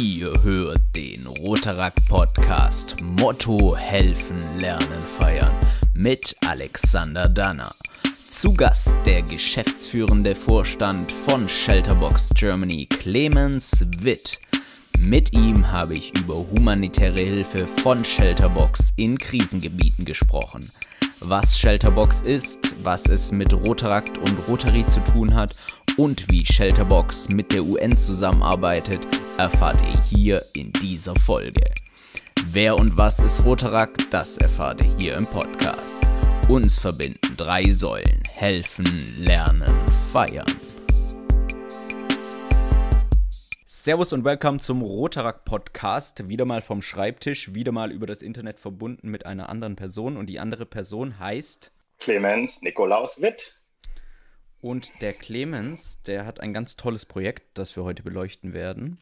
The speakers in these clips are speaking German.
Ihr hört den Rotaract Podcast Motto Helfen, Lernen, Feiern mit Alexander Danner. Zu Gast der geschäftsführende Vorstand von Shelterbox Germany, Clemens Witt. Mit ihm habe ich über humanitäre Hilfe von Shelterbox in Krisengebieten gesprochen. Was Shelterbox ist, was es mit Rotaract und Rotary zu tun hat und wie Shelterbox mit der UN zusammenarbeitet, erfahrt ihr hier in dieser Folge. Wer und was ist Rotaract, das erfahrt ihr hier im Podcast. Uns verbinden drei Säulen: helfen, lernen, feiern. Servus und willkommen zum Rotaract Podcast. Wieder mal vom Schreibtisch, wieder mal über das Internet verbunden mit einer anderen Person und die andere Person heißt Clemens Nikolaus Witt. Und der Clemens, der hat ein ganz tolles Projekt, das wir heute beleuchten werden.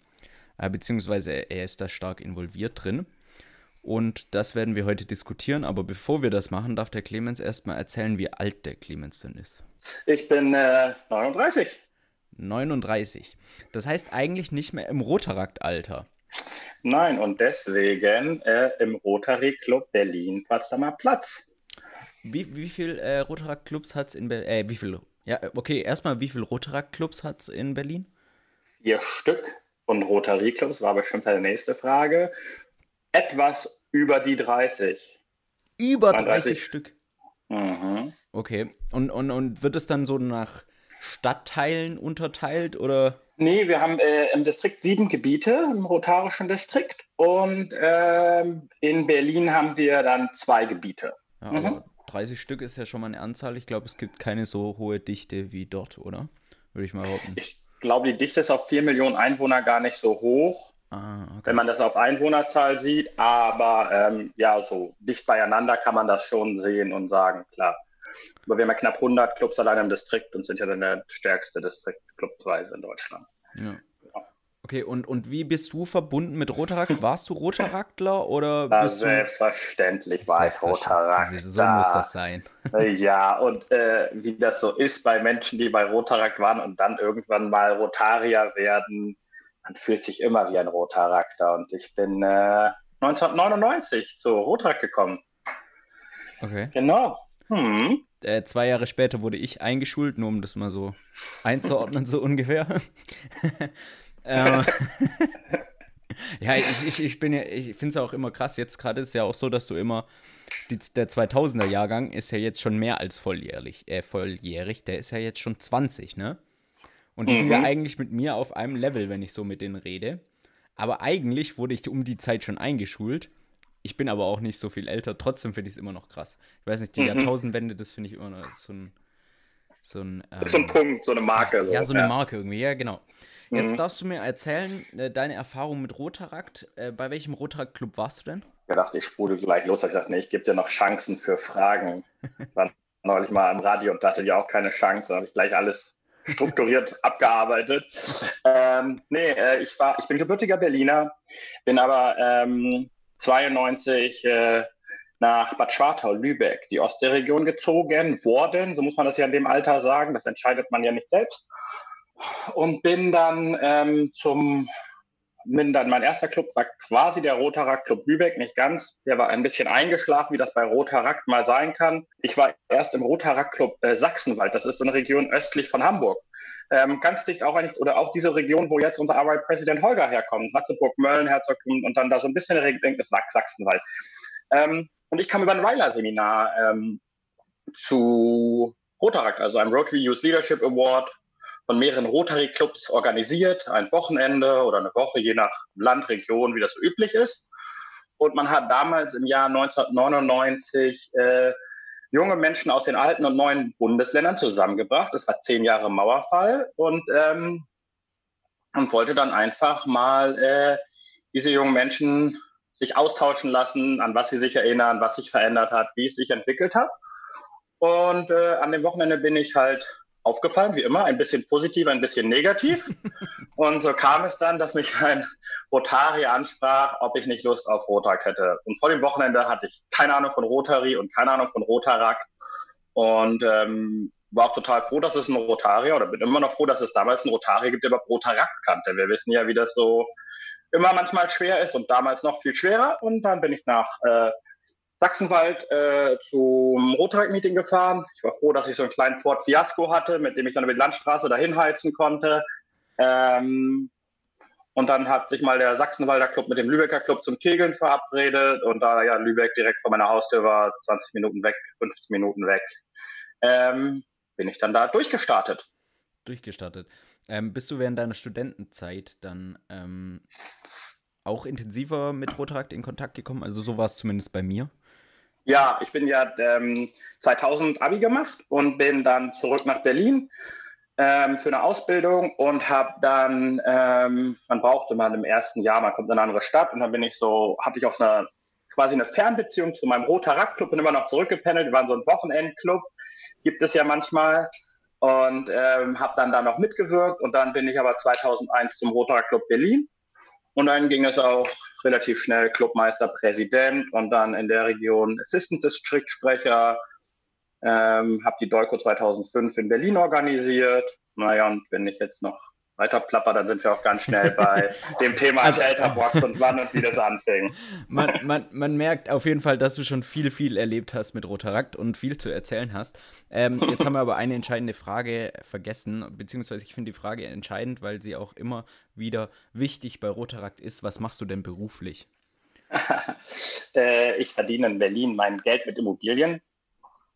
Äh, beziehungsweise er ist da stark involviert drin. Und das werden wir heute diskutieren. Aber bevor wir das machen, darf der Clemens erstmal erzählen, wie alt der Clemens denn ist. Ich bin äh, 39. 39. Das heißt eigentlich nicht mehr im Rotaract-Alter. Nein, und deswegen äh, im Rotary Club Berlin Potsdamer Platz. Wie, wie viele äh, Rotaract-Clubs hat es in Berlin? Äh, wie viele ja, okay, erstmal, wie viele Rotaract-Clubs hat es in Berlin? Vier Stück. Und Rotary-Clubs war bestimmt eine nächste Frage. Etwas über die 30. Über 30, 30 Stück? Mhm. Okay. Und, und, und wird es dann so nach Stadtteilen unterteilt oder? Nee, wir haben äh, im Distrikt sieben Gebiete, im rotarischen Distrikt. Und äh, in Berlin haben wir dann zwei Gebiete. Ja, mhm. 30 Stück ist ja schon mal eine Anzahl. Ich glaube, es gibt keine so hohe Dichte wie dort, oder? Würde ich mal behaupten. Ich glaube, die Dichte ist auf 4 Millionen Einwohner gar nicht so hoch. Ah, okay. Wenn man das auf Einwohnerzahl sieht, aber ähm, ja, so dicht beieinander kann man das schon sehen und sagen, klar. Aber wir haben ja knapp 100 Clubs allein im Distrikt und sind ja dann der stärkste Distrikt clubweise in Deutschland. Ja. Okay, und, und wie bist du verbunden mit Rotarakt? Warst du Rotaraktler oder Na, bist selbstverständlich war ich Rotaraktler. So muss das sein. Ja, und äh, wie das so ist bei Menschen, die bei Rotarakt waren und dann irgendwann mal Rotarier werden, man fühlt sich immer wie ein Rotarakter. Und ich bin äh, 1999 zu Rotarakt gekommen. Okay. Genau. Hm. Äh, zwei Jahre später wurde ich eingeschult, nur um das mal so einzuordnen, so ungefähr. Ähm, ja, ich, ich, ich bin ja, ich finde es auch immer krass. Jetzt gerade ist es ja auch so, dass du immer, die, der 2000er Jahrgang ist ja jetzt schon mehr als volljährig, äh, volljährig. Der ist ja jetzt schon 20, ne? Und die mhm. sind ja mhm. eigentlich mit mir auf einem Level, wenn ich so mit denen rede. Aber eigentlich wurde ich um die Zeit schon eingeschult. Ich bin aber auch nicht so viel älter. Trotzdem finde ich es immer noch krass. Ich weiß nicht, die mhm. Jahrtausendwende, das finde ich immer noch so ein. So ein, ähm, so ein Punkt, so eine Marke. So. Ja, so eine ja. Marke irgendwie, ja, genau. Jetzt mhm. darfst du mir erzählen, äh, deine Erfahrung mit Rotarakt. Äh, bei welchem Rotarakt-Club warst du denn? Ich dachte, ich sprudel gleich los. Ich dachte, nee, ich gebe dir noch Chancen für Fragen. Ich war neulich mal am Radio und dachte ja auch keine Chance. Da habe ich gleich alles strukturiert abgearbeitet. Ähm, nee, äh, ich, war, ich bin gebürtiger Berliner, bin aber ähm, 92 äh, nach Bad Schwartau, Lübeck, die Ostseeregion gezogen worden. So muss man das ja in dem Alter sagen. Das entscheidet man ja nicht selbst und bin dann ähm, zum, bin dann, mein erster Club war quasi der Rotarakt Club Lübeck, nicht ganz. Der war ein bisschen eingeschlafen, wie das bei Rotarakt mal sein kann. Ich war erst im Rotarakt Club äh, Sachsenwald, das ist so eine Region östlich von Hamburg. Ähm, ganz dicht auch eigentlich, oder auch diese Region, wo jetzt unser Arbeitspräsident Holger herkommt, Ratzeburg, Mölln, Herzogtum und dann da so ein bisschen in der Sachsenwald. Ähm, und ich kam über ein Ryler-Seminar ähm, zu Rotarakt, also einem Rotary Youth Leadership Award von mehreren Rotary-Clubs organisiert, ein Wochenende oder eine Woche, je nach Land, Region, wie das so üblich ist. Und man hat damals im Jahr 1999 äh, junge Menschen aus den alten und neuen Bundesländern zusammengebracht. Es war zehn Jahre Mauerfall und ähm, und wollte dann einfach mal äh, diese jungen Menschen sich austauschen lassen, an was sie sich erinnern, was sich verändert hat, wie es sich entwickelt hat. Und äh, an dem Wochenende bin ich halt aufgefallen, wie immer, ein bisschen positiv, ein bisschen negativ. und so kam es dann, dass mich ein Rotari ansprach, ob ich nicht Lust auf Rotarak hätte. Und vor dem Wochenende hatte ich keine Ahnung von Rotary und keine Ahnung von Rotarak. Und ähm, war auch total froh, dass es ein Rotarier oder bin immer noch froh, dass es damals ein Rotarier gibt, der überhaupt Rotarak kannte. Wir wissen ja, wie das so immer manchmal schwer ist und damals noch viel schwerer. Und dann bin ich nach äh, Sachsenwald äh, zum Rotrag-Meeting gefahren. Ich war froh, dass ich so einen kleinen Ford Fiasco hatte, mit dem ich dann über die Landstraße dahin heizen konnte. Ähm, und dann hat sich mal der Sachsenwalder Club mit dem Lübecker Club zum Kegeln verabredet. Und da ja Lübeck direkt vor meiner Haustür war, 20 Minuten weg, 15 Minuten weg, ähm, bin ich dann da durchgestartet. Durchgestartet. Ähm, bist du während deiner Studentenzeit dann ähm, auch intensiver mit Rotarakt in Kontakt gekommen? Also so war es zumindest bei mir. Ja, ich bin ja ähm, 2000 Abi gemacht und bin dann zurück nach Berlin ähm, für eine Ausbildung und habe dann, ähm, man brauchte mal im ersten Jahr, man kommt in eine andere Stadt und dann bin ich so, hatte ich auf einer quasi eine Fernbeziehung zu meinem Rotarakt-Club, bin immer noch zurückgependelt, wir waren so ein Wochenendclub, gibt es ja manchmal und ähm, habe dann da noch mitgewirkt und dann bin ich aber 2001 zum Rotarakt Club Berlin und dann ging es auch relativ schnell Clubmeister, Präsident und dann in der Region Assistant District Sprecher. Ähm, habe die Dolco 2005 in Berlin organisiert. Naja, und wenn ich jetzt noch weiter plapper, dann sind wir auch ganz schnell bei dem Thema also, Shelterbox und wann und wie das anfing. Man, man, man merkt auf jeden Fall, dass du schon viel, viel erlebt hast mit Rotarakt und viel zu erzählen hast. Ähm, jetzt haben wir aber eine entscheidende Frage vergessen, beziehungsweise ich finde die Frage entscheidend, weil sie auch immer wieder wichtig bei Rotarakt ist. Was machst du denn beruflich? äh, ich verdiene in Berlin mein Geld mit Immobilien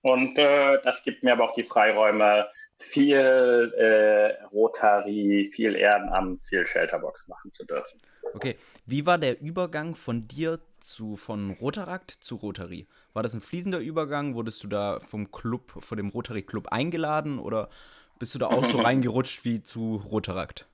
und äh, das gibt mir aber auch die Freiräume, viel äh, Rotary, viel Ehrenamt, viel Shelterbox machen zu dürfen. Okay, wie war der Übergang von dir zu von Rotarakt zu Rotary? War das ein fließender Übergang? Wurdest du da vom Club, von dem Rotary Club eingeladen oder bist du da auch so reingerutscht wie zu Rotarakt?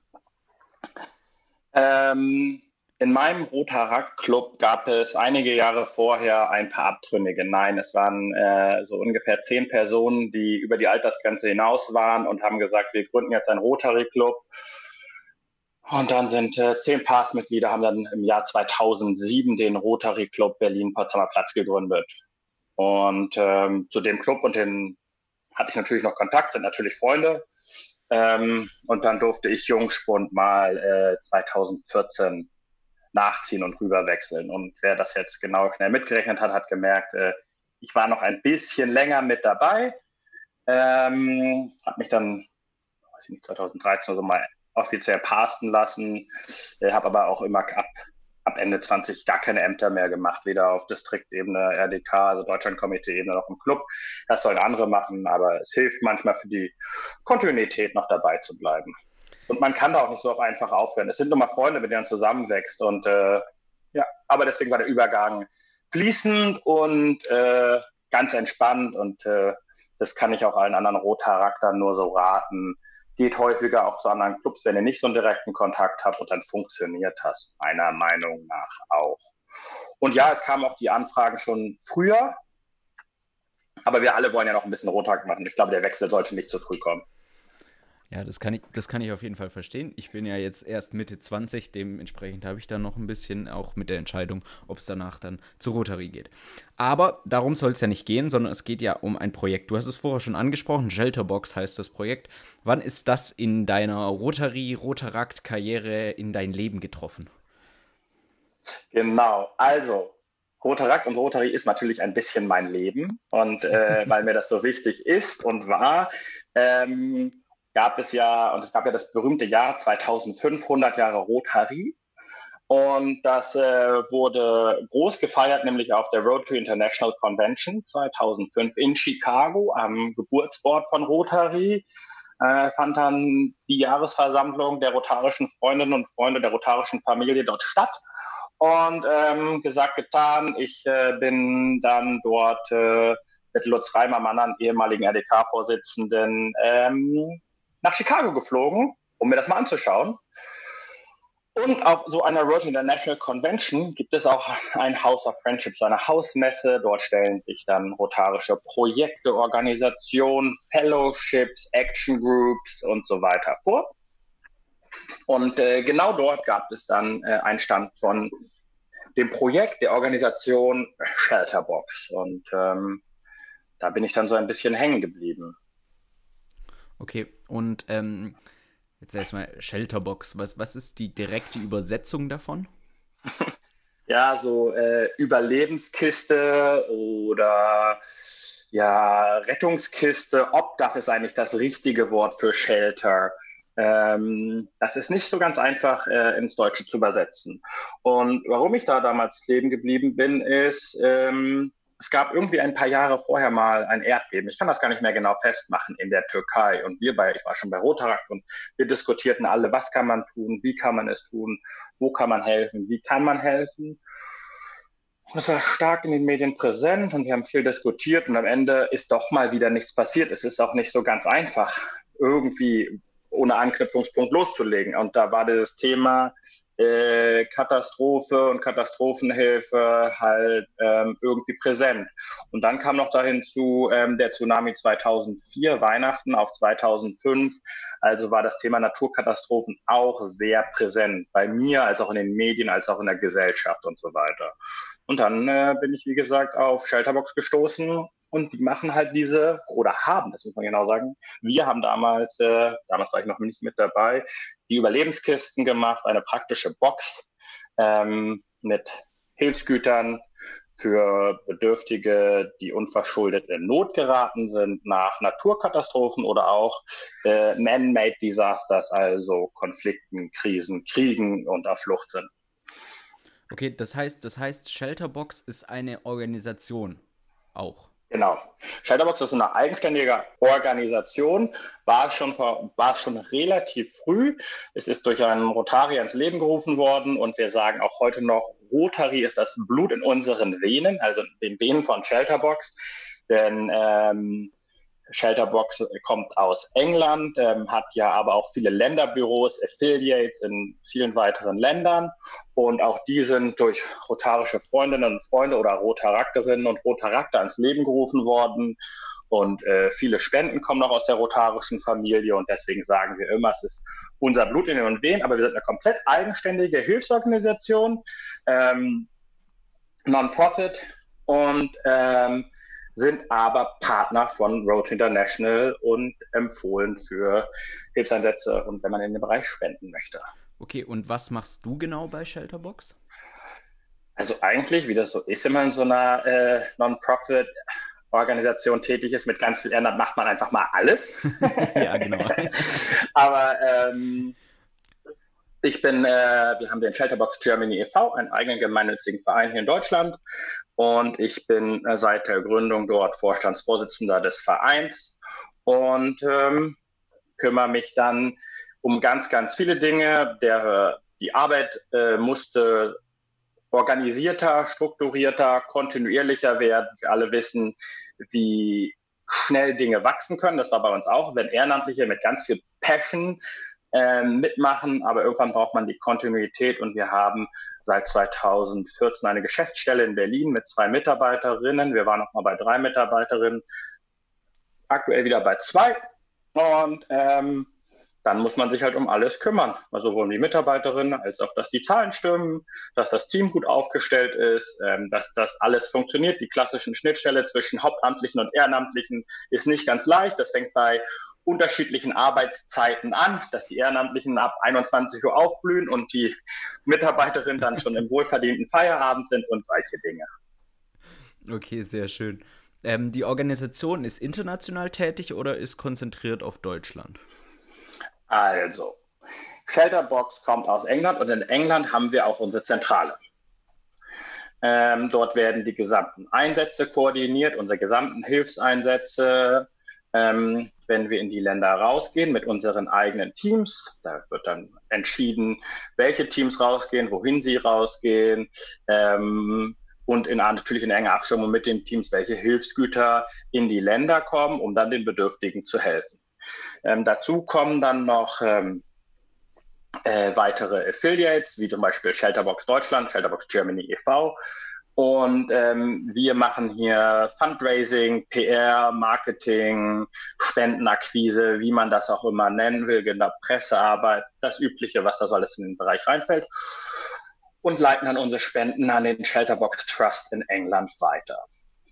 Ähm, in meinem Rotarak-Club gab es einige Jahre vorher ein paar Abtrünnige. Nein, es waren äh, so ungefähr zehn Personen, die über die Altersgrenze hinaus waren und haben gesagt, wir gründen jetzt einen Rotary-Club. Und dann sind äh, zehn Passmitglieder haben dann im Jahr 2007 den Rotary Club Berlin-Potsdamer Platz gegründet. Und ähm, zu dem Club und den hatte ich natürlich noch Kontakt, sind natürlich Freunde. Ähm, und dann durfte ich Jungspund mal äh, 2014 nachziehen und rüberwechseln. Und wer das jetzt genau schnell mitgerechnet hat, hat gemerkt, äh, ich war noch ein bisschen länger mit dabei. Ähm, habe mich dann, weiß ich nicht, 2013 oder so mal offiziell pasten lassen, äh, habe aber auch immer ab, ab Ende 20 gar keine Ämter mehr gemacht, weder auf Distriktebene, RDK, also Deutschlandkomitee-Ebene noch im Club. Das sollen andere machen, aber es hilft manchmal für die Kontinuität noch dabei zu bleiben. Und man kann da auch nicht so auf einfach aufhören. Es sind nur mal Freunde, mit denen man zusammenwächst. Und äh, ja, aber deswegen war der Übergang fließend und äh, ganz entspannt. Und äh, das kann ich auch allen anderen Rotcharakteren nur so raten. Geht häufiger auch zu anderen Clubs, wenn ihr nicht so einen direkten Kontakt habt und dann funktioniert das meiner Meinung nach auch. Und ja, es kamen auch die Anfragen schon früher, aber wir alle wollen ja noch ein bisschen Rottag machen. Ich glaube, der Wechsel sollte nicht zu früh kommen. Ja, das kann, ich, das kann ich auf jeden Fall verstehen. Ich bin ja jetzt erst Mitte 20, dementsprechend habe ich dann noch ein bisschen auch mit der Entscheidung, ob es danach dann zu Rotary geht. Aber darum soll es ja nicht gehen, sondern es geht ja um ein Projekt. Du hast es vorher schon angesprochen, Shelterbox heißt das Projekt. Wann ist das in deiner Rotary, Rotarakt-Karriere in dein Leben getroffen? Genau, also Rotarakt und Rotary ist natürlich ein bisschen mein Leben und äh, weil mir das so wichtig ist und war, ähm, gab es ja, und es gab ja das berühmte Jahr 2500 Jahre Rotary. Und das äh, wurde groß gefeiert, nämlich auf der Rotary International Convention 2005 in Chicago am Geburtsort von Rotary. Äh, fand dann die Jahresversammlung der rotarischen Freundinnen und Freunde der rotarischen Familie dort statt. Und ähm, gesagt, getan, ich äh, bin dann dort äh, mit Lutz Reimer, meinem anderen ehemaligen RDK-Vorsitzenden, ähm, nach Chicago geflogen, um mir das mal anzuschauen. Und auf so einer Road International Convention gibt es auch ein House of Friendship, so eine Hausmesse. Dort stellen sich dann rotarische Projekte, Organisationen, Fellowships, Action Groups und so weiter vor. Und äh, genau dort gab es dann äh, einen Stand von dem Projekt der Organisation Shelterbox. Und ähm, da bin ich dann so ein bisschen hängen geblieben. Okay, und ähm, Jetzt erstmal Shelterbox. Was, was ist die direkte Übersetzung davon? ja, so äh, Überlebenskiste oder ja, Rettungskiste. Obdach ist eigentlich das richtige Wort für Shelter. Ähm, das ist nicht so ganz einfach äh, ins Deutsche zu übersetzen. Und warum ich da damals kleben geblieben bin, ist, ähm, es gab irgendwie ein paar Jahre vorher mal ein Erdbeben. Ich kann das gar nicht mehr genau festmachen in der Türkei. Und wir bei, ich war schon bei Rotarakt und wir diskutierten alle, was kann man tun, wie kann man es tun, wo kann man helfen, wie kann man helfen. Und es war stark in den Medien präsent und wir haben viel diskutiert und am Ende ist doch mal wieder nichts passiert. Es ist auch nicht so ganz einfach, irgendwie ohne Anknüpfungspunkt loszulegen. Und da war dieses Thema äh, Katastrophe und Katastrophenhilfe halt ähm, irgendwie präsent. Und dann kam noch dahin zu ähm, der Tsunami 2004, Weihnachten auf 2005. Also war das Thema Naturkatastrophen auch sehr präsent bei mir, als auch in den Medien, als auch in der Gesellschaft und so weiter. Und dann äh, bin ich, wie gesagt, auf Shelterbox gestoßen und die machen halt diese, oder haben, das muss man genau sagen, wir haben damals, äh, damals war ich noch nicht mit dabei, die Überlebenskisten gemacht, eine praktische Box ähm, mit Hilfsgütern für Bedürftige, die unverschuldet in Not geraten sind nach Naturkatastrophen oder auch äh, Man-Made Disasters, also Konflikten, Krisen, Kriegen und auf Flucht sind. Okay, das heißt, das heißt, Shelterbox ist eine Organisation auch. Genau. Shelterbox ist eine eigenständige Organisation, war schon, war schon relativ früh. Es ist durch einen Rotarier ins Leben gerufen worden und wir sagen auch heute noch, Rotary ist das Blut in unseren Venen, also den Venen von Shelterbox. Denn ähm, Shelterbox kommt aus England, ähm, hat ja aber auch viele Länderbüros, Affiliates in vielen weiteren Ländern. Und auch die sind durch rotarische Freundinnen und Freunde oder Rotarakterinnen und Rotarakter ans Leben gerufen worden. Und äh, viele Spenden kommen noch aus der rotarischen Familie. Und deswegen sagen wir immer, es ist unser Blut in den Venen, aber wir sind eine komplett eigenständige Hilfsorganisation, ähm, Non-Profit. Und ähm, sind aber Partner von Road International und empfohlen für Hilfseinsätze und wenn man in den Bereich spenden möchte. Okay, und was machst du genau bei Shelterbox? Also eigentlich, wie das so ist, wenn man in so einer äh, Non-Profit Organisation tätig ist mit ganz viel Ehrenamt, macht man einfach mal alles. ja, genau. Aber ähm, ich bin, äh, wir haben den Shelterbox Germany e.V., einen eigenen gemeinnützigen Verein hier in Deutschland. Und ich bin äh, seit der Gründung dort Vorstandsvorsitzender des Vereins und ähm, kümmere mich dann um ganz, ganz viele Dinge. Der, die Arbeit äh, musste organisierter, strukturierter, kontinuierlicher werden. Wir alle wissen, wie schnell Dinge wachsen können. Das war bei uns auch, wenn Ehrenamtliche mit ganz viel Passion ähm, mitmachen, aber irgendwann braucht man die Kontinuität und wir haben seit 2014 eine Geschäftsstelle in Berlin mit zwei Mitarbeiterinnen. Wir waren noch mal bei drei Mitarbeiterinnen, aktuell wieder bei zwei und ähm, dann muss man sich halt um alles kümmern. Also sowohl um die Mitarbeiterinnen als auch, dass die Zahlen stimmen, dass das Team gut aufgestellt ist, ähm, dass das alles funktioniert. Die klassischen Schnittstelle zwischen Hauptamtlichen und Ehrenamtlichen ist nicht ganz leicht. Das fängt bei unterschiedlichen Arbeitszeiten an, dass die Ehrenamtlichen ab 21 Uhr aufblühen und die Mitarbeiterinnen dann schon im wohlverdienten Feierabend sind und solche Dinge. Okay, sehr schön. Ähm, die Organisation ist international tätig oder ist konzentriert auf Deutschland? Also, Shelterbox kommt aus England und in England haben wir auch unsere Zentrale. Ähm, dort werden die gesamten Einsätze koordiniert, unsere gesamten Hilfseinsätze, ähm, wenn wir in die Länder rausgehen mit unseren eigenen Teams. Da wird dann entschieden, welche Teams rausgehen, wohin sie rausgehen. Ähm, und in, natürlich in enger Abstimmung mit den Teams, welche Hilfsgüter in die Länder kommen, um dann den Bedürftigen zu helfen. Ähm, dazu kommen dann noch ähm, äh, weitere Affiliates, wie zum Beispiel Shelterbox Deutschland, Shelterbox Germany e.V., und ähm, wir machen hier Fundraising, PR, Marketing, Spendenakquise, wie man das auch immer nennen will, genau, Pressearbeit, das Übliche, was da so alles in den Bereich reinfällt. Und leiten dann unsere Spenden an den Shelterbox Trust in England weiter.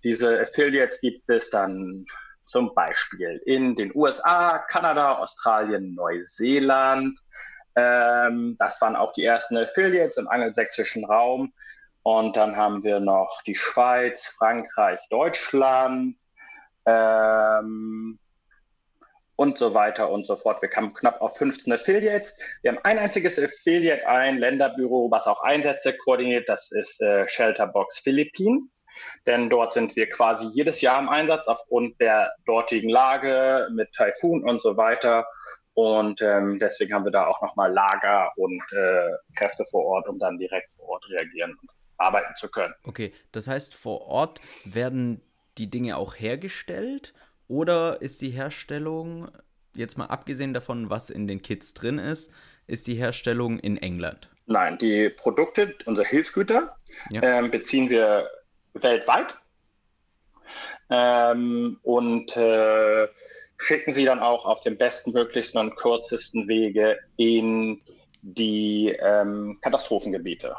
Diese Affiliates gibt es dann Zum Beispiel in den USA, Kanada, Australien, Neuseeland. Ähm, das waren auch die ersten Affiliates im angelsächsischen Raum. Und dann haben wir noch die Schweiz, Frankreich, Deutschland ähm, und so weiter und so fort. Wir kamen knapp auf 15 Affiliates. Wir haben ein einziges Affiliate, ein Länderbüro, was auch Einsätze koordiniert. Das ist äh, Shelterbox Philippinen. Denn dort sind wir quasi jedes Jahr im Einsatz aufgrund der dortigen Lage mit Taifun und so weiter. Und ähm, deswegen haben wir da auch nochmal Lager und äh, Kräfte vor Ort, um dann direkt vor Ort reagieren arbeiten zu können. Okay, das heißt, vor Ort werden die Dinge auch hergestellt oder ist die Herstellung, jetzt mal abgesehen davon, was in den Kits drin ist, ist die Herstellung in England? Nein, die Produkte, unsere Hilfsgüter, ja. ähm, beziehen wir weltweit ähm, und äh, schicken sie dann auch auf dem besten, möglichsten und kürzesten Wege in die ähm, Katastrophengebiete.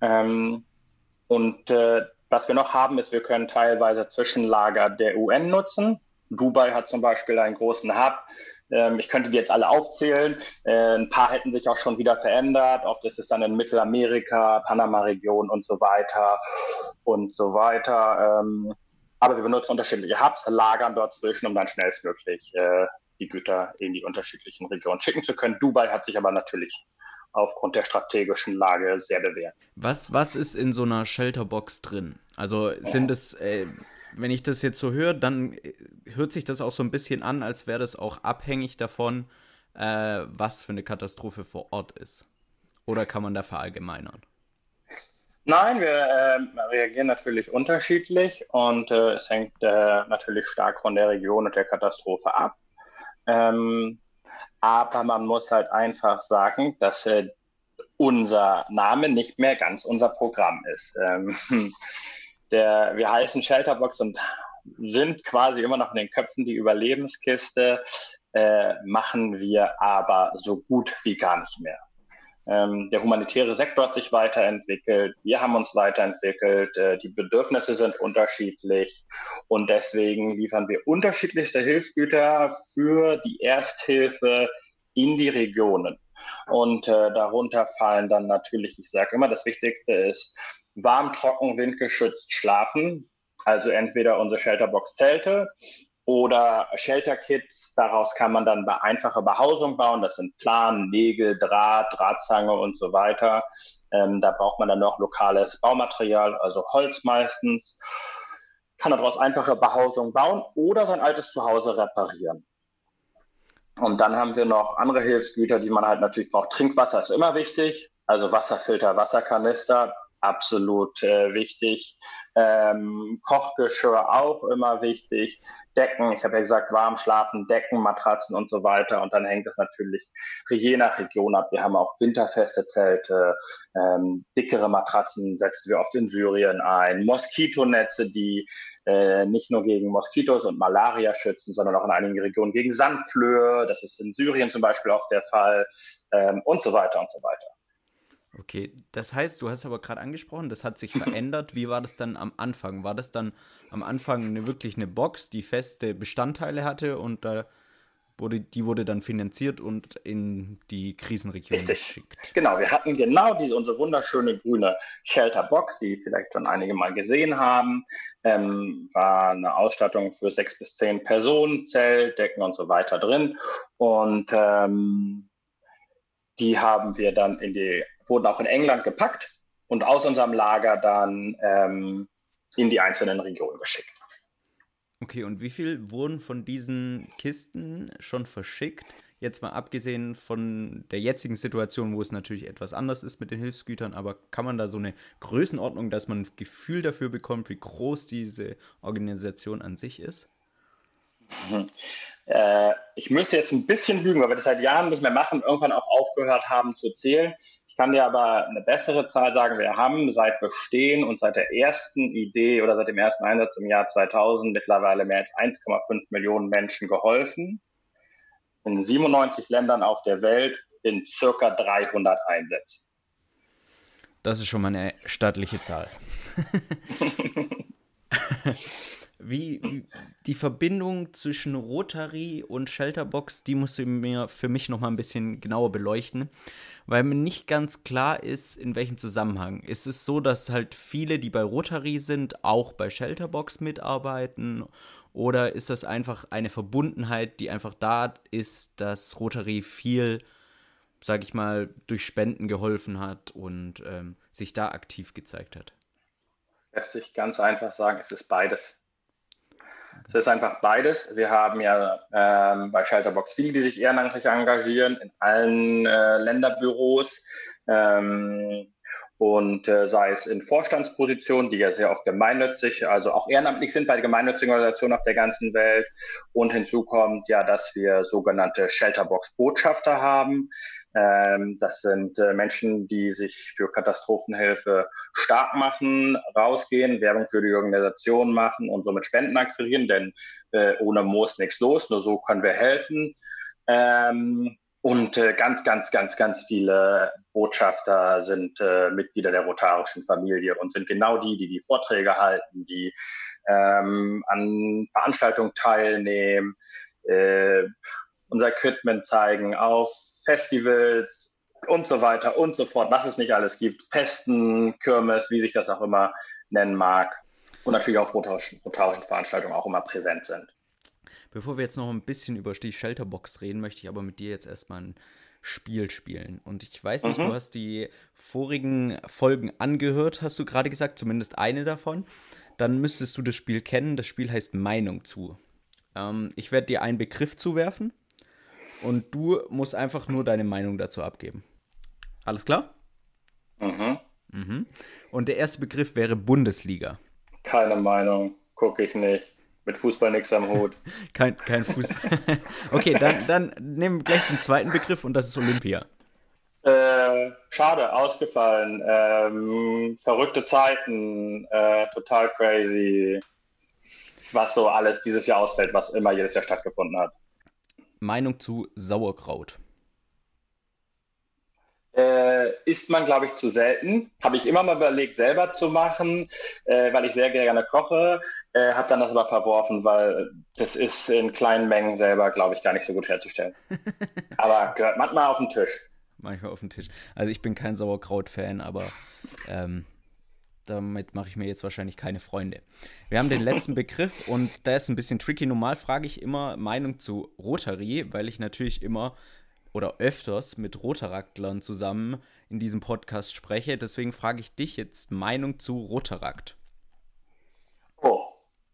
Ähm, und äh, was wir noch haben, ist, wir können teilweise Zwischenlager der UN nutzen. Dubai hat zum Beispiel einen großen Hub. Ähm, ich könnte die jetzt alle aufzählen. Äh, ein paar hätten sich auch schon wieder verändert. Oft ist es dann in Mittelamerika, Panama-Region und so weiter und so weiter. Ähm, aber wir benutzen unterschiedliche Hubs, lagern dort zwischen, um dann schnellstmöglich äh, die Güter in die unterschiedlichen Regionen schicken zu können. Dubai hat sich aber natürlich aufgrund der strategischen Lage sehr bewährt. Was, was ist in so einer Shelterbox drin? Also sind es, äh, wenn ich das jetzt so höre, dann äh, hört sich das auch so ein bisschen an, als wäre das auch abhängig davon, äh, was für eine Katastrophe vor Ort ist. Oder kann man da verallgemeinern? Nein, wir äh, reagieren natürlich unterschiedlich und äh, es hängt äh, natürlich stark von der Region und der Katastrophe ab. Ähm, aber man muss halt einfach sagen, dass äh, unser Name nicht mehr ganz unser Programm ist. Ähm, der, wir heißen Shelterbox und sind quasi immer noch in den Köpfen die Überlebenskiste, äh, machen wir aber so gut wie gar nicht mehr. Ähm, der humanitäre Sektor hat sich weiterentwickelt, wir haben uns weiterentwickelt, äh, die Bedürfnisse sind unterschiedlich und deswegen liefern wir unterschiedlichste Hilfsgüter für die Ersthilfe in die Regionen. Und äh, darunter fallen dann natürlich, ich sage immer, das Wichtigste ist warm, trocken, windgeschützt schlafen. Also entweder unsere Shelterbox-Zelte oder Shelter-Kits. Daraus kann man dann einfache Behausung bauen. Das sind Plan, Nägel, Draht, Drahtzange und so weiter. Ähm, da braucht man dann noch lokales Baumaterial, also Holz meistens. Kann daraus einfache Behausung bauen oder sein altes Zuhause reparieren. Und dann haben wir noch andere Hilfsgüter, die man halt natürlich braucht. Trinkwasser ist immer wichtig. Also Wasserfilter, Wasserkanister, absolut äh, wichtig. Ähm, Kochgeschirr auch immer wichtig. Decken, ich habe ja gesagt, warm schlafen, Decken, Matratzen und so weiter. Und dann hängt es natürlich je nach Region ab. Wir haben auch winterfeste Zelte, ähm, dickere Matratzen setzen wir oft in Syrien ein, Moskitonetze, die äh, nicht nur gegen Moskitos und Malaria schützen, sondern auch in einigen Regionen gegen Sandflöhe. Das ist in Syrien zum Beispiel auch der Fall ähm, und so weiter und so weiter. Okay, das heißt, du hast aber gerade angesprochen, das hat sich verändert. Wie war das dann am Anfang? War das dann am Anfang eine, wirklich eine Box, die feste Bestandteile hatte und da wurde, die wurde dann finanziert und in die Krisenregion Richtig. geschickt? Genau, wir hatten genau diese unsere wunderschöne grüne Shelterbox, die vielleicht schon einige mal gesehen haben. Ähm, war eine Ausstattung für sechs bis zehn Personen, Zelt, Decken und so weiter drin. Und ähm, die haben wir dann in die wurden auch in England gepackt und aus unserem Lager dann ähm, in die einzelnen Regionen geschickt. Okay, und wie viel wurden von diesen Kisten schon verschickt? Jetzt mal abgesehen von der jetzigen Situation, wo es natürlich etwas anders ist mit den Hilfsgütern, aber kann man da so eine Größenordnung, dass man ein Gefühl dafür bekommt, wie groß diese Organisation an sich ist? Mhm. Äh, ich müsste jetzt ein bisschen lügen, weil wir das seit Jahren nicht mehr machen, irgendwann auch aufgehört haben zu zählen kann dir aber eine bessere Zahl sagen. Wir haben seit Bestehen und seit der ersten Idee oder seit dem ersten Einsatz im Jahr 2000 mittlerweile mehr als 1,5 Millionen Menschen geholfen. In 97 Ländern auf der Welt in circa 300 Einsätzen. Das ist schon mal eine stattliche Zahl. wie, wie, die Verbindung zwischen Rotary und Shelterbox, die musst du mir für mich noch mal ein bisschen genauer beleuchten, weil mir nicht ganz klar ist, in welchem Zusammenhang. Ist es so, dass halt viele, die bei Rotary sind, auch bei Shelterbox mitarbeiten? Oder ist das einfach eine Verbundenheit, die einfach da ist, dass Rotary viel, sag ich mal, durch Spenden geholfen hat und ähm, sich da aktiv gezeigt hat? Lässt sich ganz einfach sagen, es ist beides. Es ist einfach beides. Wir haben ja ähm, bei Shelterbox viele, die sich ehrenamtlich engagieren, in allen äh, Länderbüros. Ähm, und äh, sei es in Vorstandspositionen, die ja sehr oft gemeinnützig, also auch ehrenamtlich sind bei gemeinnützigen Organisationen auf der ganzen Welt. Und hinzu kommt ja, dass wir sogenannte Shelterbox-Botschafter haben. Ähm, das sind äh, Menschen, die sich für Katastrophenhilfe stark machen, rausgehen, Werbung für die Organisation machen und somit Spenden akquirieren, denn äh, ohne Moos nichts los, nur so können wir helfen. Ähm, und äh, ganz, ganz, ganz, ganz viele Botschafter sind äh, Mitglieder der rotarischen Familie und sind genau die, die die Vorträge halten, die ähm, an Veranstaltungen teilnehmen, äh, unser Equipment zeigen auf Festivals und so weiter und so fort, was es nicht alles gibt, Festen, Kirmes, wie sich das auch immer nennen mag und natürlich auf rotarischen, rotarischen Veranstaltungen auch immer präsent sind. Bevor wir jetzt noch ein bisschen über die Shelterbox reden, möchte ich aber mit dir jetzt erstmal ein Spiel spielen. Und ich weiß nicht, mhm. du hast die vorigen Folgen angehört, hast du gerade gesagt, zumindest eine davon. Dann müsstest du das Spiel kennen. Das Spiel heißt Meinung zu. Ähm, ich werde dir einen Begriff zuwerfen und du musst einfach nur deine Meinung dazu abgeben. Alles klar? Mhm. mhm. Und der erste Begriff wäre Bundesliga. Keine Meinung, gucke ich nicht. Mit Fußball nichts am Hut. kein, kein Fußball. okay, dann, dann nehmen wir gleich den zweiten Begriff und das ist Olympia. Äh, schade, ausgefallen. Ähm, verrückte Zeiten, äh, total crazy. Was so alles dieses Jahr ausfällt, was immer jedes Jahr stattgefunden hat. Meinung zu Sauerkraut? Äh, isst man, glaube ich, zu selten. Habe ich immer mal überlegt, selber zu machen, äh, weil ich sehr gerne koche. Äh, habe dann das aber verworfen, weil das ist in kleinen Mengen selber, glaube ich, gar nicht so gut herzustellen. aber gehört manchmal auf den Tisch. Manchmal auf den Tisch. Also ich bin kein Sauerkraut-Fan, aber ähm, damit mache ich mir jetzt wahrscheinlich keine Freunde. Wir haben den letzten Begriff und da ist ein bisschen tricky. Normal frage ich immer Meinung zu Rotary, weil ich natürlich immer oder öfters mit Rotaractlern zusammen in diesem Podcast spreche. Deswegen frage ich dich jetzt Meinung zu Rotarakt. Oh,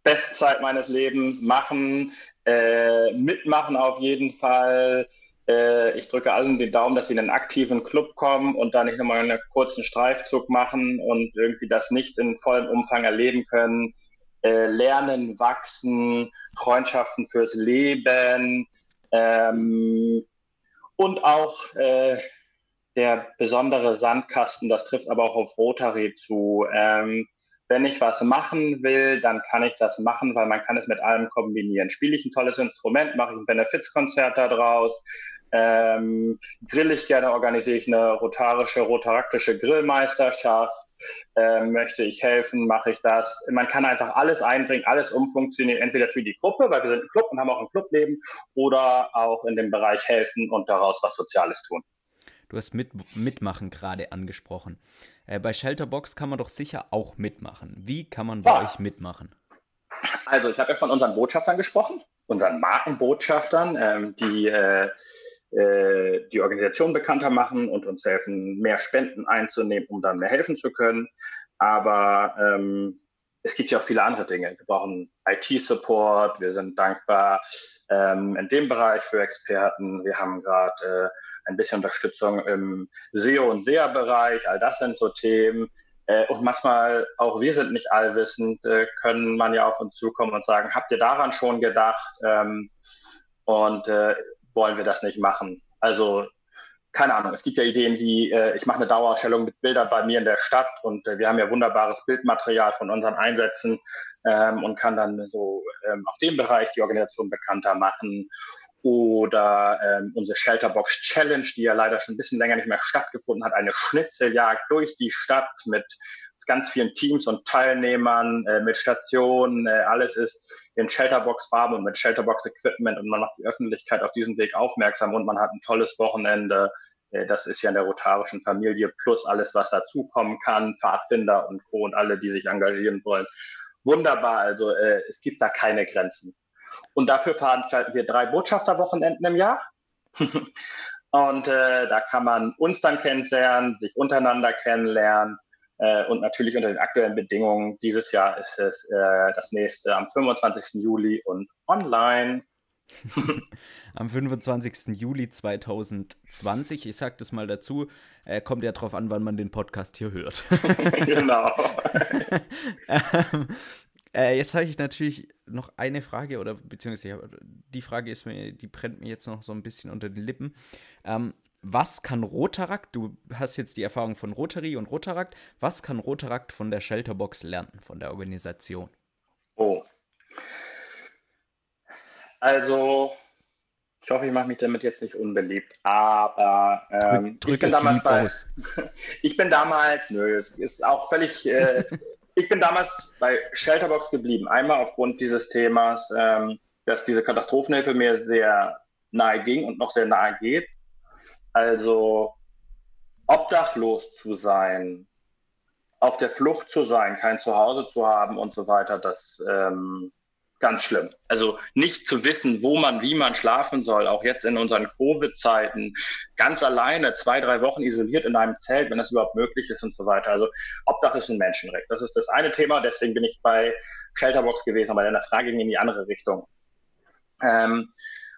beste Zeit meines Lebens, machen, äh, mitmachen auf jeden Fall. Äh, ich drücke allen den Daumen, dass sie in einen aktiven Club kommen und da nicht nochmal einen kurzen Streifzug machen und irgendwie das nicht in vollem Umfang erleben können. Äh, lernen, wachsen, Freundschaften fürs Leben. Ähm, und auch äh, der besondere Sandkasten, das trifft aber auch auf Rotary zu. Ähm, wenn ich was machen will, dann kann ich das machen, weil man kann es mit allem kombinieren. Spiele ich ein tolles Instrument, mache ich ein Benefizkonzert daraus, ähm, grill ich gerne, organisiere ich eine rotarische, rotaraktische Grillmeisterschaft, ähm, möchte ich helfen, mache ich das. Man kann einfach alles einbringen, alles umfunktionieren, entweder für die Gruppe, weil wir sind ein Club und haben auch ein Clubleben, oder auch in dem Bereich helfen und daraus was Soziales tun. Du hast mit, Mitmachen gerade angesprochen. Äh, bei Shelterbox kann man doch sicher auch mitmachen. Wie kann man bei ja. euch mitmachen? Also, ich habe ja von unseren Botschaftern gesprochen, unseren Markenbotschaftern, ähm, die äh, äh, die Organisation bekannter machen und uns helfen, mehr Spenden einzunehmen, um dann mehr helfen zu können. Aber ähm, es gibt ja auch viele andere Dinge. Wir brauchen IT-Support, wir sind dankbar ähm, in dem Bereich für Experten. Wir haben gerade äh, ein bisschen Unterstützung im SEO- und SEA-Bereich. All das sind so Themen. Äh, und manchmal, auch wir sind nicht allwissend, äh, können man ja auf uns zukommen und sagen, habt ihr daran schon gedacht? Ähm, und äh, wollen wir das nicht machen. Also keine Ahnung, es gibt ja Ideen wie, äh, ich mache eine Dauerausstellung mit Bildern bei mir in der Stadt und äh, wir haben ja wunderbares Bildmaterial von unseren Einsätzen ähm, und kann dann so ähm, auf dem Bereich die Organisation bekannter machen. Oder ähm, unsere Shelterbox Challenge, die ja leider schon ein bisschen länger nicht mehr stattgefunden hat, eine Schnitzeljagd durch die Stadt mit ganz vielen Teams und Teilnehmern, äh, mit Stationen. Äh, alles ist in Shelterbox-Farben und mit Shelterbox-Equipment und man macht die Öffentlichkeit auf diesen Weg aufmerksam und man hat ein tolles Wochenende. Äh, das ist ja in der rotarischen Familie plus alles, was dazukommen kann, Pfadfinder und Co. und alle, die sich engagieren wollen. Wunderbar, also äh, es gibt da keine Grenzen. Und dafür veranstalten wir drei Botschafterwochenenden im Jahr. und äh, da kann man uns dann kennenlernen, sich untereinander kennenlernen. Äh, und natürlich unter den aktuellen Bedingungen. Dieses Jahr ist es äh, das nächste am 25. Juli und online. Am 25. Juli 2020, ich sage das mal dazu, äh, kommt ja drauf an, wann man den Podcast hier hört. genau. ähm, äh, jetzt habe ich natürlich noch eine Frage, oder beziehungsweise die Frage ist mir, die brennt mir jetzt noch so ein bisschen unter den Lippen. Ähm, was kann Rotarakt, du hast jetzt die Erfahrung von Rotary und Rotarakt, was kann Rotarakt von der Shelterbox lernen, von der Organisation? Oh, also, ich hoffe, ich mache mich damit jetzt nicht unbeliebt, aber ähm, drück, drück ich, bin damals bei, ich bin damals, nö, es ist auch völlig, äh, ich bin damals bei Shelterbox geblieben. Einmal aufgrund dieses Themas, ähm, dass diese Katastrophenhilfe mir sehr nahe ging und noch sehr nahe geht. Also obdachlos zu sein, auf der Flucht zu sein, kein Zuhause zu haben und so weiter, das ähm, ganz schlimm. Also nicht zu wissen, wo man, wie man schlafen soll, auch jetzt in unseren Covid-Zeiten, ganz alleine, zwei, drei Wochen isoliert in einem Zelt, wenn das überhaupt möglich ist und so weiter. Also Obdach ist ein Menschenrecht. Das ist das eine Thema, deswegen bin ich bei Shelterbox gewesen, aber deine Frage ging in die andere Richtung. Ähm,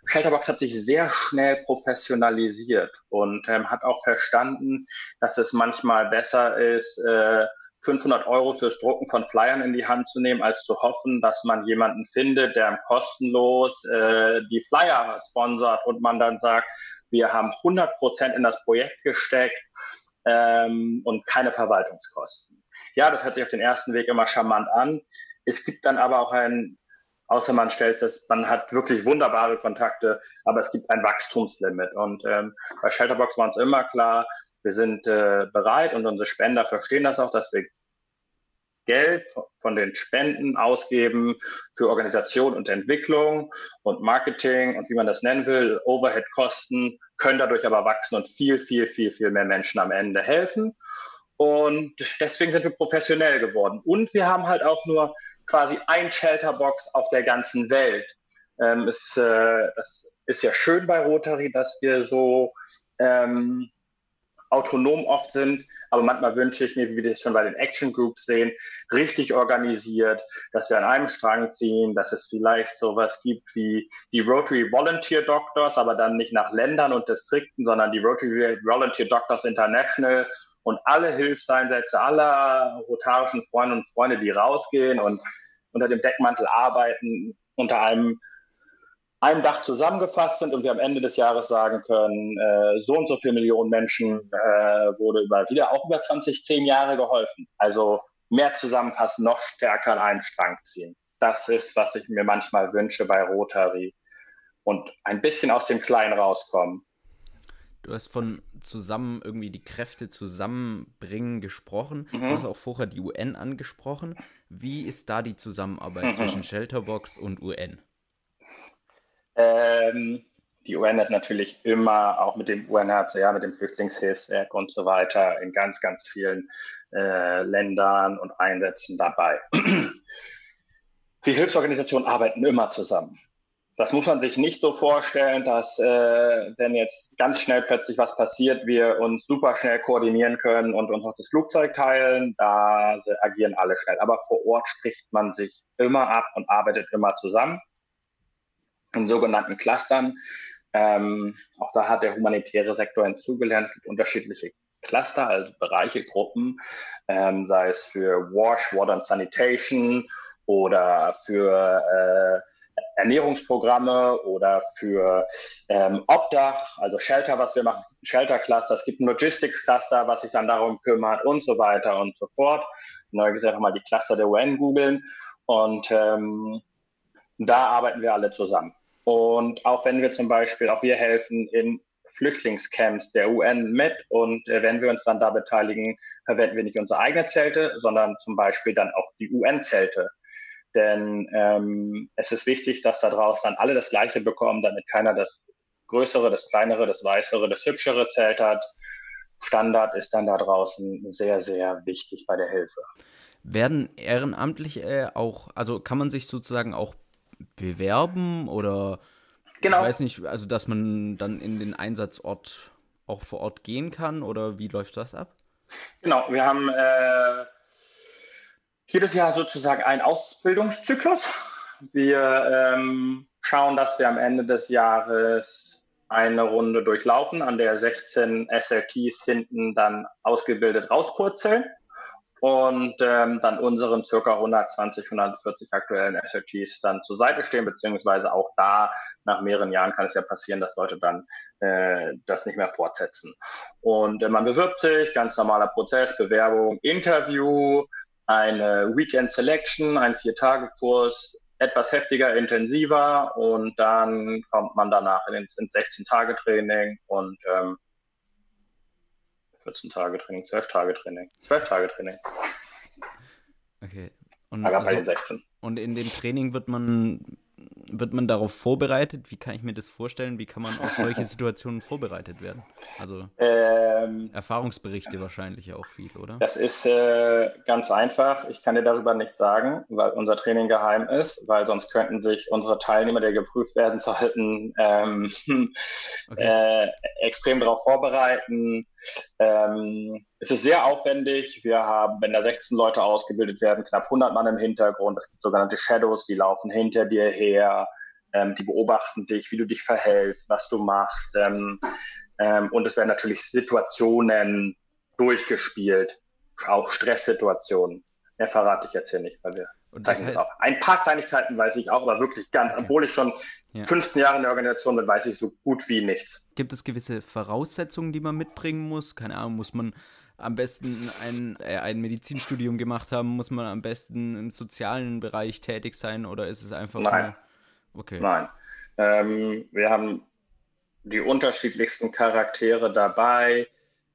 Shelterbox hat sich sehr schnell professionalisiert und ähm, hat auch verstanden, dass es manchmal besser ist, äh, 500 Euro fürs Drucken von Flyern in die Hand zu nehmen, als zu hoffen, dass man jemanden findet, der kostenlos äh, die Flyer sponsert und man dann sagt, wir haben 100 Prozent in das Projekt gesteckt ähm, und keine Verwaltungskosten. Ja, das hört sich auf den ersten Weg immer charmant an. Es gibt dann aber auch ein, außer man stellt das, man hat wirklich wunderbare Kontakte, aber es gibt ein Wachstumslimit. Und ähm, bei Shelterbox war uns immer klar, wir sind äh, bereit und unsere Spender verstehen das auch, dass wir Geld von den Spenden ausgeben für Organisation und Entwicklung und Marketing und wie man das nennen will, Overhead-Kosten, können dadurch aber wachsen und viel, viel, viel, viel mehr Menschen am Ende helfen. Und deswegen sind wir professionell geworden. Und wir haben halt auch nur quasi ein Shelterbox auf der ganzen Welt. Ähm, ist, äh, das ist ja schön bei Rotary, dass wir so ähm, autonom oft sind, aber manchmal wünsche ich mir, wie wir das schon bei den Action Groups sehen, richtig organisiert, dass wir an einem Strang ziehen, dass es vielleicht sowas gibt wie die Rotary Volunteer Doctors, aber dann nicht nach Ländern und Distrikten, sondern die Rotary Volunteer Doctors International und alle Hilfseinsätze aller rotarischen Freunde und Freunde, die rausgehen und unter dem Deckmantel arbeiten, unter einem einem Dach zusammengefasst sind und wir am Ende des Jahres sagen können, äh, so und so viele Millionen Menschen äh, wurde über wieder auch über 20, 10 Jahre geholfen. Also mehr zusammenfassen, noch stärker an einen Strang ziehen. Das ist, was ich mir manchmal wünsche bei Rotary. Und ein bisschen aus dem Kleinen rauskommen. Du hast von zusammen irgendwie die Kräfte zusammenbringen gesprochen. Mhm. Du hast auch vorher die UN angesprochen. Wie ist da die Zusammenarbeit mhm. zwischen Shelterbox und UN? Ähm, die UN ist natürlich immer auch mit dem UNHCR, mit dem Flüchtlingshilfswerk und so weiter in ganz, ganz vielen äh, Ländern und Einsätzen dabei. Die Hilfsorganisationen arbeiten immer zusammen. Das muss man sich nicht so vorstellen, dass äh, wenn jetzt ganz schnell plötzlich was passiert, wir uns super schnell koordinieren können und uns auch das Flugzeug teilen. Da agieren alle schnell. Aber vor Ort spricht man sich immer ab und arbeitet immer zusammen in sogenannten Clustern. Ähm, auch da hat der humanitäre Sektor hinzugelernt. Es gibt unterschiedliche Cluster, also Bereiche, Gruppen, ähm, sei es für Wash, Water and Sanitation oder für äh, Ernährungsprogramme oder für ähm, Obdach, also Shelter, was wir machen. Shelter-Cluster, es gibt ein Logistics-Cluster, was sich dann darum kümmert und so weiter und so fort. Neu gesagt, einfach mal die Cluster der UN googeln und ähm, da arbeiten wir alle zusammen. Und auch wenn wir zum Beispiel, auch wir helfen in Flüchtlingscamps der UN mit und äh, wenn wir uns dann da beteiligen, verwenden wir nicht unsere eigenen Zelte, sondern zum Beispiel dann auch die UN-Zelte. Denn ähm, es ist wichtig, dass da draußen dann alle das Gleiche bekommen, damit keiner das größere, das kleinere, das weißere, das hübschere Zelt hat. Standard ist dann da draußen sehr, sehr wichtig bei der Hilfe. Werden ehrenamtlich äh, auch, also kann man sich sozusagen auch bewerben oder genau. ich weiß nicht, also dass man dann in den Einsatzort auch vor Ort gehen kann oder wie läuft das ab? Genau, wir haben äh, jedes Jahr sozusagen einen Ausbildungszyklus. Wir ähm, schauen, dass wir am Ende des Jahres eine Runde durchlaufen, an der 16 SLTs hinten dann ausgebildet rauspurzeln und ähm, dann unseren circa 120, 140 aktuellen SLGs dann zur Seite stehen, beziehungsweise auch da nach mehreren Jahren kann es ja passieren, dass Leute dann äh, das nicht mehr fortsetzen. Und äh, man bewirbt sich, ganz normaler Prozess, Bewerbung, Interview, eine Weekend Selection, ein Vier-Tage-Kurs, etwas heftiger, intensiver und dann kommt man danach ins, ins 16-Tage-Training und ähm, 14 Tage Training, 12 Tage Training, 12 Tage Training. Okay. Und, also, 16. und in dem Training wird man wird man darauf vorbereitet? Wie kann ich mir das vorstellen? Wie kann man auf solche Situationen vorbereitet werden? Also ähm, Erfahrungsberichte wahrscheinlich auch viel, oder? Das ist äh, ganz einfach. Ich kann dir darüber nichts sagen, weil unser Training geheim ist, weil sonst könnten sich unsere Teilnehmer, die geprüft werden sollten, ähm, okay. äh, extrem darauf vorbereiten. Ähm, es ist sehr aufwendig. Wir haben, wenn da 16 Leute ausgebildet werden, knapp 100 Mann im Hintergrund. Es gibt sogenannte Shadows, die laufen hinter dir her. Ähm, die beobachten dich, wie du dich verhältst, was du machst. Ähm, ähm, und es werden natürlich Situationen durchgespielt, auch Stresssituationen. Mehr verrate ich jetzt hier nicht, weil wir und das heißt, auch. Ein paar Kleinigkeiten weiß ich auch, aber wirklich ganz, okay. obwohl ich schon ja. 15 Jahre in der Organisation bin, weiß ich so gut wie nichts. Gibt es gewisse Voraussetzungen, die man mitbringen muss? Keine Ahnung, muss man am besten ein, äh, ein Medizinstudium gemacht haben? Muss man am besten im sozialen Bereich tätig sein oder ist es einfach Nein. Nur... Okay. Nein. Ähm, wir haben die unterschiedlichsten Charaktere dabei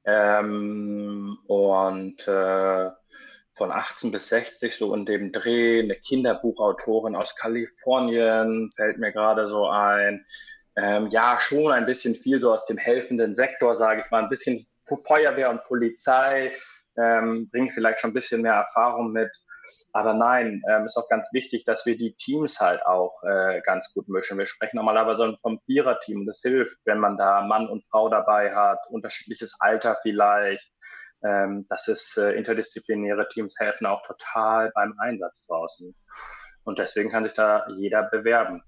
ähm, und äh, von 18 bis 60 so in dem Dreh, eine Kinderbuchautorin aus Kalifornien fällt mir gerade so ein. Ähm, ja, schon ein bisschen viel so aus dem helfenden Sektor, sage ich mal, ein bisschen Feuerwehr und Polizei, ähm, bringen vielleicht schon ein bisschen mehr Erfahrung mit. Aber nein, ähm, ist auch ganz wichtig, dass wir die Teams halt auch äh, ganz gut mischen. Wir sprechen normalerweise vom Vierer-Team. Das hilft, wenn man da Mann und Frau dabei hat, unterschiedliches Alter vielleicht, ähm, das ist äh, interdisziplinäre Teams helfen auch total beim Einsatz draußen. Und deswegen kann sich da jeder bewerben.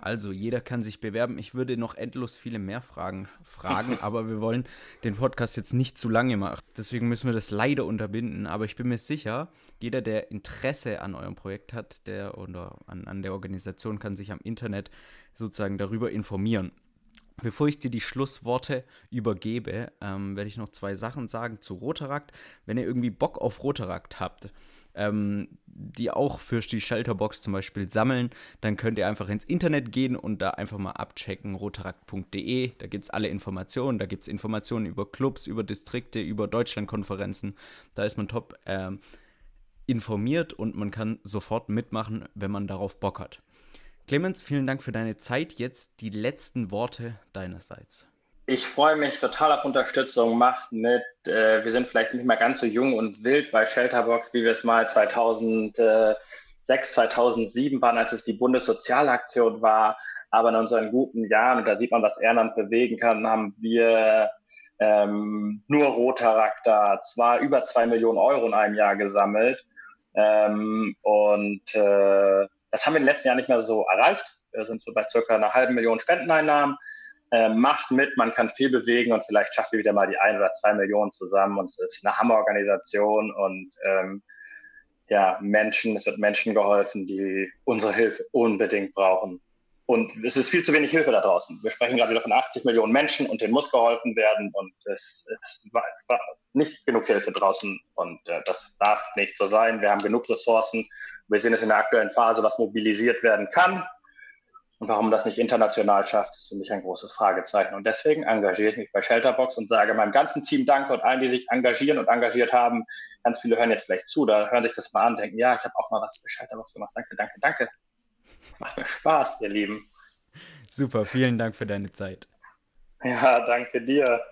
Also, jeder kann sich bewerben. Ich würde noch endlos viele mehr Fragen fragen, aber wir wollen den Podcast jetzt nicht zu lange machen. Deswegen müssen wir das leider unterbinden. Aber ich bin mir sicher, jeder, der Interesse an eurem Projekt hat, der oder an, an der Organisation, kann sich am Internet sozusagen darüber informieren. Bevor ich dir die Schlussworte übergebe, ähm, werde ich noch zwei Sachen sagen zu Rotarakt. Wenn ihr irgendwie Bock auf Rotarakt habt, ähm, die auch für die Shelterbox zum Beispiel sammeln, dann könnt ihr einfach ins Internet gehen und da einfach mal abchecken, rotarakt.de. Da gibt es alle Informationen. Da gibt es Informationen über Clubs, über Distrikte, über Deutschlandkonferenzen. Da ist man top ähm, informiert und man kann sofort mitmachen, wenn man darauf Bock hat. Clemens, vielen Dank für deine Zeit. Jetzt die letzten Worte deinerseits. Ich freue mich total auf Unterstützung. Macht mit. Äh, wir sind vielleicht nicht mehr ganz so jung und wild bei Shelterbox, wie wir es mal 2006, 2007 waren, als es die Bundessozialaktion war. Aber in unseren guten Jahren, und da sieht man, was Ehrenamt bewegen kann, haben wir ähm, nur Rotarakter zwar über zwei Millionen Euro in einem Jahr gesammelt. Ähm, und äh, das haben wir den letzten Jahren nicht mehr so erreicht. Wir sind so bei circa einer halben Million Spendeneinnahmen. Äh, macht mit, man kann viel bewegen und vielleicht schafft ihr wieder mal die ein oder zwei Millionen zusammen. Und es ist eine Hammerorganisation und ähm, ja, Menschen, es wird Menschen geholfen, die unsere Hilfe unbedingt brauchen. Und es ist viel zu wenig Hilfe da draußen. Wir sprechen gerade wieder von 80 Millionen Menschen und denen muss geholfen werden und es, es war, war nicht genug Hilfe draußen und äh, das darf nicht so sein. Wir haben genug Ressourcen. Wir sehen es in der aktuellen Phase, was mobilisiert werden kann. Und warum das nicht international schafft, ist für mich ein großes Fragezeichen. Und deswegen engagiere ich mich bei Shelterbox und sage meinem ganzen Team Danke und allen, die sich engagieren und engagiert haben. Ganz viele hören jetzt vielleicht zu, da hören sich das mal an, denken, ja, ich habe auch mal was für Shelterbox gemacht. Danke, danke, danke. Es macht mir Spaß, ihr Lieben. Super, vielen Dank für deine Zeit. Ja, danke dir.